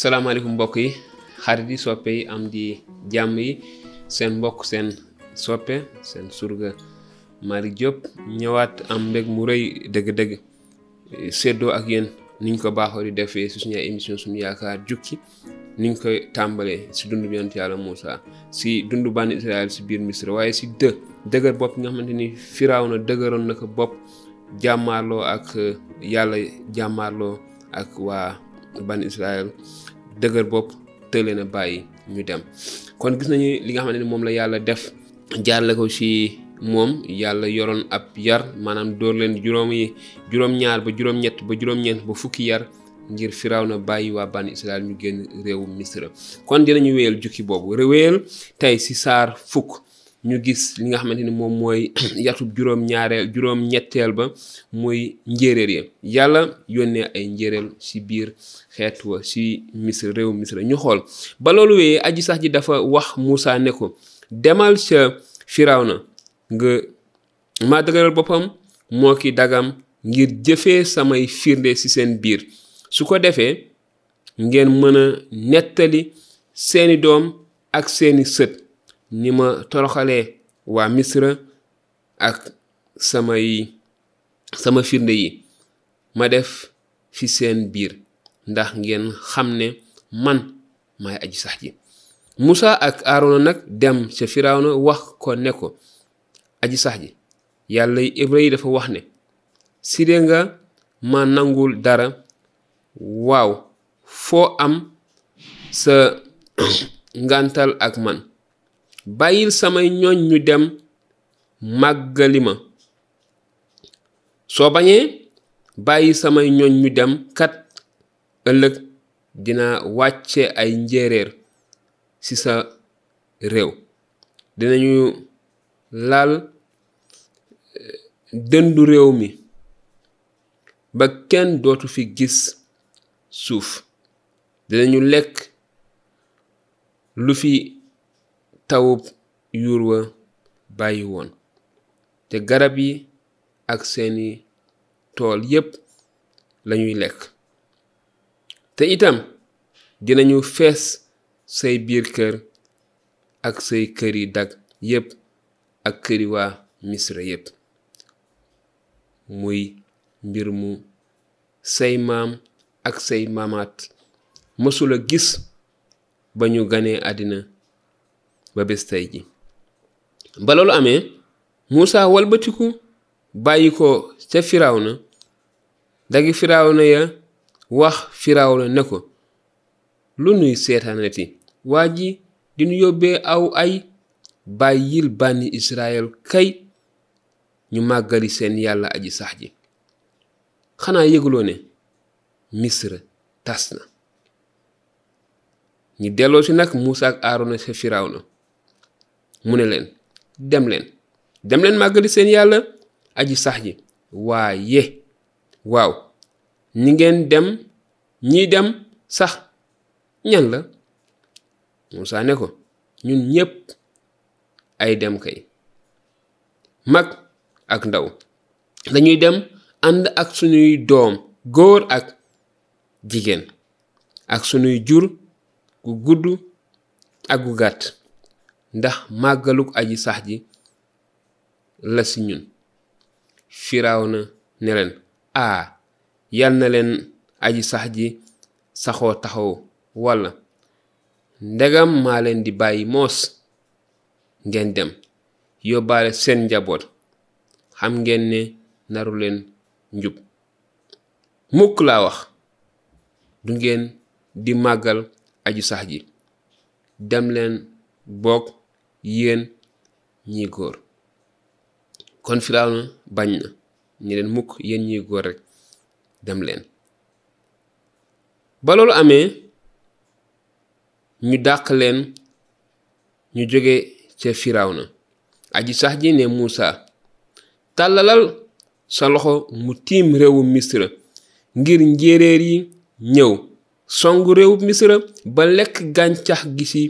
salaamaaleykum mbokk yi xarit yi soppe yi am di jàmm yi seen mbokk seen soppe seen surga Malick Diop ñëwaat am mbég mu rëy dëgg-dëgg séddoo ak yéen niñ ko baaxoo di defee si suñu ay émission suñu yaakaar jukki niñ koy tàmbalee si dund bi yonent yàlla Moussa si dund bànn Israël si biir Misra waaye si dë dëgër bopp nga xamante ni firaaw na dëgëroon na ko bopp jàmmaarloo ak yàlla jàmmaarloo ak waa ban Israël dëgër bopp tële na bàyyi ñu dem kon gis nañu li nga xamante ni moom la yàlla def jaarale ko ci moom yàlla yoroon ab yar maanaam door leen juróom yi juróom-ñaar ba juróom-ñett ba juróom-ñeent ba fukki yar ngir firaw na bàyyi waa bànn Israël ñu génn réewu Misra kon dinañu wéyal jukki boobu wéyal tey ci saar fukk ñu gis li nga xamante ni moom mooy yatub juróom-ñaareel juróom-ñetteel ba muy njéeréer ya yàlla yónnee ay njéeréer ci biir xeet wa ci misra réew misra ñu xool ba loolu wéyee aji sax ji dafa wax Muusa ne ko demal ca Firawna nga maa dëgëral boppam moo ki dagam ngir jëfee samay firnde ci seen biir su ko defee ngeen mën a nettali seeni doom ak seeni sët ni ma toroxalee waa misra ak sama yi sama firnde yi ma def fi seen biir ndax ngeen xam ne man maay aji sax ji musa ak aarona nag dem ca firawna wax ko ne ko aji sax ji yàlla ibra yi dafa wax ne si dee nga ma nangul dara waaw foo am sa ngàntal ak man bàyyil samay ñooñ ñu dem màggali ma soo bañee bàyyi samay ñooñ ñu dem kat ëllëg dina wàcce ay njéeréer ci sa réew dinañu laal dëndu réew mi ba kenn dootu fi gis suuf dinañu lekk lu fi tawub yuur wa bàyyi woon te garab yi ak seeni tool yépp lañuy lekk te itam dinañu fees say biir kër ak say këri dag yépp ak këri waa misra yépp muy mbir mu say maam ak say maamaat mësula gis ba ñu ganee àddina ba bés tey ji ba loolu amee Muusa walbatiku bàyyi ko ca Firawna dagi Firawna ya wax Firawna ne ko lu nuy seetaanati waa ji dinu yóbbee aw ay bàyyil bànni Israyil kay ñu màggali seen yàlla aji sax ji xanaa yëguloo ne misra tas na ñu delloo si nag Muusa ak Aarona sa Firawna mu ne leen dem leen dem leen màggali seen yàlla aji sax ji waaye waaw ñi ngeen dem ñii dem sax ñan la Muusa ne ko ñun ñépp ay dem kay mag ak ndaw dañuy dem ànd ak suñuy doom góor ak jigéen ak suñuy jur gu gudd ak gu gàtt ndax màggaluk aji sax ji la si ñun firaaw na ne leen aa yal na leen aji sax ji saxoo taxaw walla ndegam maa leen di bàyyi moos ngeen dem yóbbaale seen njaboot xam ngeen ne naru leen njub mukk laa wax du ngeen di màggal aju sax ji dem leen boog yéen ñi góor kon Firawna bañ na ñi leen mukk yéen ñi góor rek dem leen ba loolu amee ñu dàq leen ñu jóge ca firawna aji sax ji ne muusa tàllalal sa loxo mu tiim réewum misra ngir njéeréer yi ñëw songu réewum misra ba lekk gàncax gi ci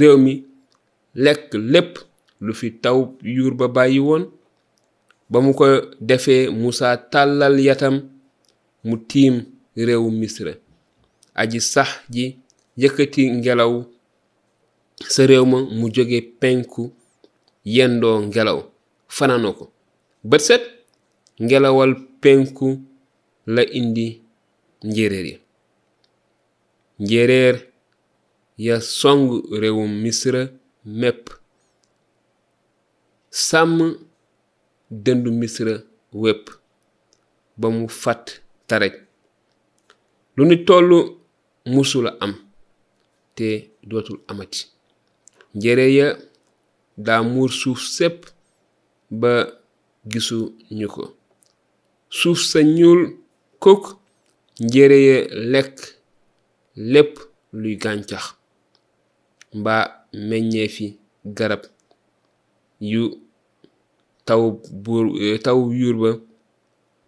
réew mi lekk lépp lu fi taw yuur ba bàyyi woon ba mu ko defee muusa tàllal yatam mu tiim réewu misra aji sax ji yëkkati ngelaw sa réew ma mu jóge penku yendoo ngelaw fanaano ko bët set ngelawal penku la indi njéeréer yi njéeréer ya song réewum misra mépp sàmm dëndu misra wépp ba mu fàtt taraj lu ni toll musula am te dootul amati njére ya daa muur suuf sépp ba gisu ñu ko suuf sa ñuul kuk njére ya lekk lépp luy gàncax mbaa meññee fi garab yu taw buur taw yuur ba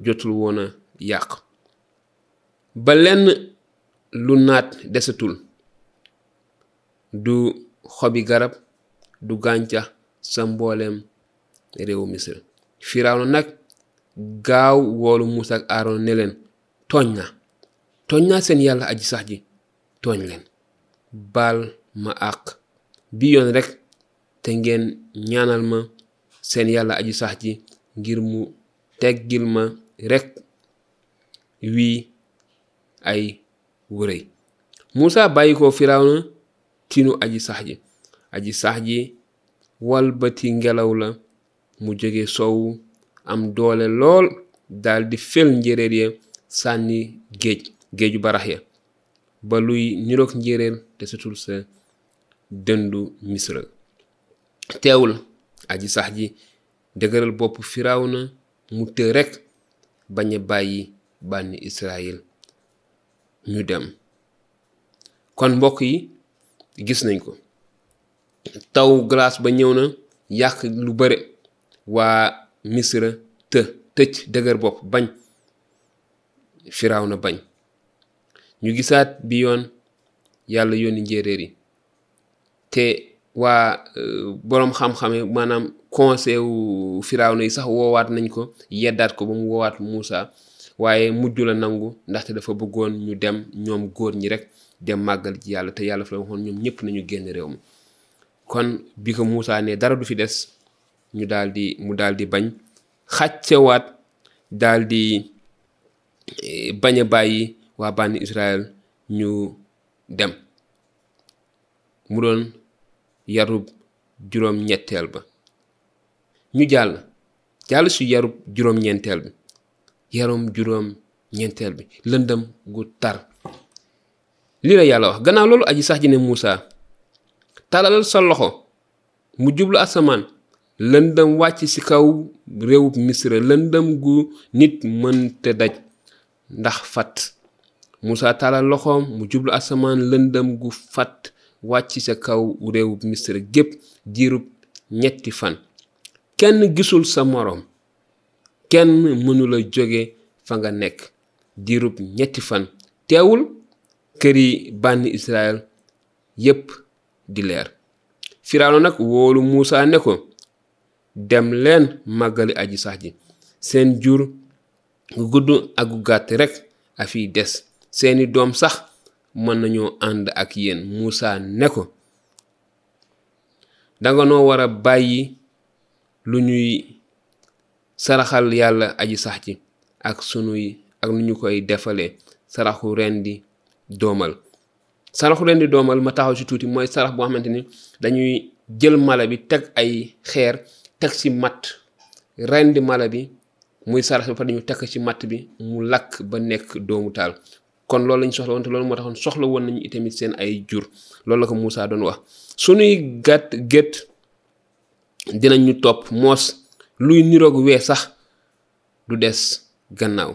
jotul woon a yàq ba lenn lu naat desatul du xobi garab du gàncax sa mbooleem réewu misra firawna nag gaaw woolu muusa ak aaron ne leen tooñ na tooñ naa seen yàlla aji sax ji tooñ leen baal ma àq bi yoon rek te ngeen ñaanal ma seen yàlla aju sax ji ngir mu teggil ma rekk wii ay wërëy Muusa bàyyi ko Firawna tinu aji sax ji aji sax ji walbati ngelaw la mu jóge soowu am doole lool daldi fel njéréer ya sànni géej géeju barax ya ba luy niroog njéréer te sutul sa dëndu misra teewul aji sax ji dëgëral bopp firawna mu të rekk bañ a bàyyi bànni israel ñu dem kon mbokk yi gis nañ ko taw glace ba ñëw na yàq lu bare waa misra të tëj dëgër bopp bañ firaaw na bañ ñu gisaat bi yoon yàlla yónni njéeréer yi te waa boroom xam-xame maanaam conseil wu Firawna yi sax woowaat nañ ko yeddaat ko ba mu woowaat Muusa waaye mujj la nangu ndaxte dafa bëggoon ñu dem ñoom góor ñi rek dem màggal ji yàlla te yàlla fa la waxoon ñoom ñëpp nañu génn réew mi kon bi ko Muusa ne dara du fi des ñu daal di mu daal di bañ xàccewaat daal di eh, bañ a bàyyi waa bànni Israël ñu dem mu doon yarub juróom ñetteel ba ñu jàll jàll su yarub juróom ñeenteel bi yarum juróom ñeenteel bi lëndëm gu tar lii la yàlla wax gannaaw loolu aji sax ji ne Muusa tàllalal sa loxo mu jublu asamaan lëndëm wàcc ci kaw réewub misra lëndëm gu nit mën te daj ndax fat Musaa tàllal loxoom mu jublu asamaan lëndëm gu fat wàcc ca kaw réewub misra gépp diirub ñetti fan kenn gisul sa moroom kenn mënula jóge fa nga nekk diirub ñetti fan teewul këri bànni Israël yépp di leer firawna nag woolu muusa ne ko dem leen màggali aji sax ji seen jur gu gudd ak gu gàtt rek a fiy des seeni doom sax mën nañoo ànd ak yéen muusa ne ko danga noo war a bàyyi lu ñuy saraxal yàlla aji sax ji ak sunuy ak nu ñu koy defalee saraxu rendi doomal saraxu ren di doomal ma taxaw ci tuuti mooy sarax boo xamante ni dañuy jël mala bi teg ay xeer teg ci matt ren di mala bi muy sarax bi fa dañu teg ci matt bi mu lakk ba nekk doomu taal kon loolu lañ soxla woon te loolu moo taxoon soxla woon nañu itamit seen ay jur loolu la ko Moussa doon wax suñuy gàtt gétt dinañ ñu topp moos luy niroog wee sax du des gannaaw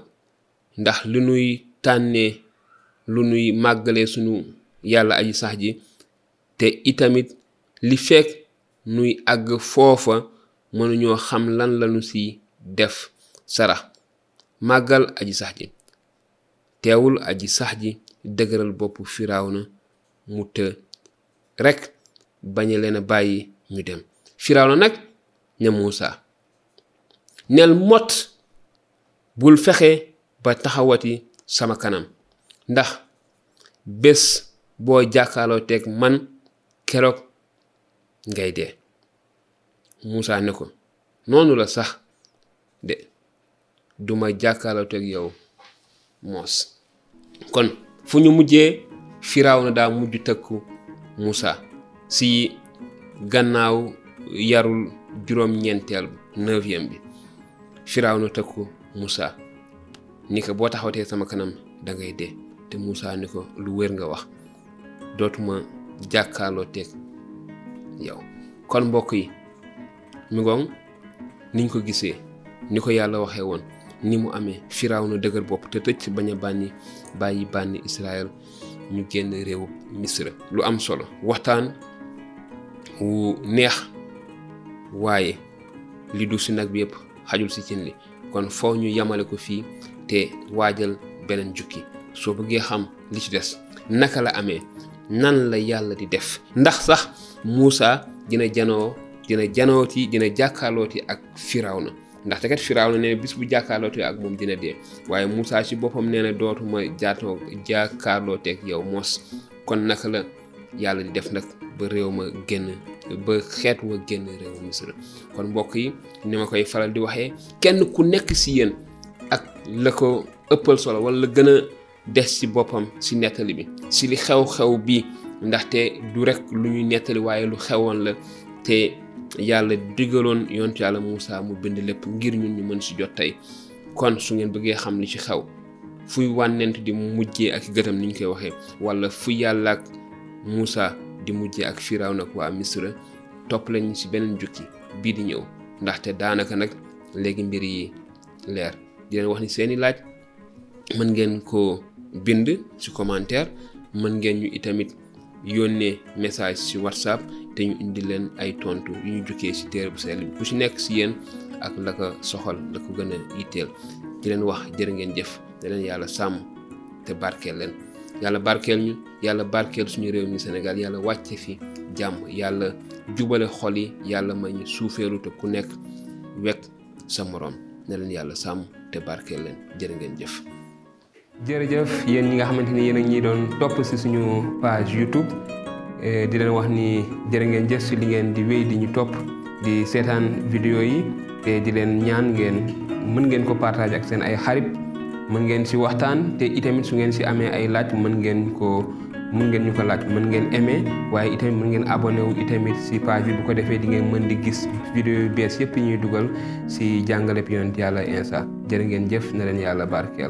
ndax lu nuy tànnee lu nuy màggalee sunu yàlla aji sax ji te itamit li fekk nuy àgg foofa mënuñoo xam lan lanu si def sarax màggal aji sax ji teewul aji sax ji dëgëral boppu firawna mu të rekk baña leen a bàyyi ñu dem firawna nag ne Muusa nel mot bul fexe ba taxawati sama kanam ndax bés boo jàkkaarloo teeg man keroog ngay dee Muusaa ne ko noonu la sax de duma jàkkaarloo teeg yow moos kon fu ñu mujjee firaaw na daa mujj tëkku Moussa si gannaaw yarul juróom-ñeenteel neuvième bi firaaw na tëkku Moussa ni ko boo taxawtee sama kanam da ngay dee te Moussa ni ko lu wér nga wax dootuma jàkkaarloo teeg yow kon mbokk yi mi ngoon niñ ko gisee ni ko yàlla waxee woon ni mu amee firaaw na dëgër bopp te tëj bañ a bànni bàyyi bànni Israël ñu génn réewu Misra lu am solo waxtaan wu neex waaye li du si nag bi yëpp xajul si cin li kon foo ñu yamale ko fii te waajal beneen jukki soo bëggee xam li ci des naka la amee nan la yàlla di def ndax sax Muusa dina janoo dina janooti dina jàkkaarlooti ak Firawna ndaxte kat Firawna nee na bis bu jàkkaarlooti ak moom dina dee waaye Muusa ci boppam nee na dootuma jaatoo jàkkaarlooteeg yow moos kon naka la yàlla di def nag ba réew ma génn ba xeet wa génn réew misra kon mbokk yi ni ma koy faral di waxee kenn ku nekk si yéen ak la ko ëppal solo wala la gën a des si boppam si nettali bi si li xew-xew bi ndaxte du rek lu ñuy nettali waaye lu xewoon la te yàlla digaloon yontu yàlla Moussa mu bind lépp ngir ñun ñu mën si jot tey kon su ngeen bëggee xam li ci xew fuy wànnent di mujjee ak gëtam ni ñu koy waxee wala fu yàlla ak Moussa di mujjee ak Firaw nag waa Misra topp lañu ci beneen jukki bii di ñëw ndaxte daanaka nag léegi mbir yi leer di leen wax ni seeni laaj mën ngeen ko bind ci commentaire mën ngeen ñu itamit yónnee message ci whatsapp te ñu indi leen ay tontu yu ñu jukkee ci téere bu sell bi ku ci nekk ci yéen ak la ko soxal la ko gën a yitteel di leen wax jërë ngeen jëf da leen yàlla sàmm te barkeel leen yàlla barkeel ñu yàlla barkeel suñu réew mi Sénégal yàlla wàcce fi jàmm yàlla jubale xol yi yàlla ma ñu suufeelu te ku nekk wekk sa moroom na leen yàlla sàmm te barkeel leen jërë ngeen jëf jërëjëf yéen ñi nga xamante ni yéen a ñuy doon topp si suñu page YouTube eh, di leen wax ni jërë ngeen jëf si li ngeen di wéy di ñu topp di seetaan vidéo yi te di leen ñaan ngeen mën ngeen ko partage ak seen ay xarit mën ngeen si waxtaan te itamit su ngeen si amee ay laaj mën ngeen ko mën ngeen ñu ko laaj mën ngeen aimé waaye itamit mën ngeen abonné wu itamit si page bi bu ko defee di ngeen mën di gis vidéo yu bees yëpp yi ñuy dugal si jàngaleb yonent yàlla Insa jërë ngeen jëf na leen yàlla barkeel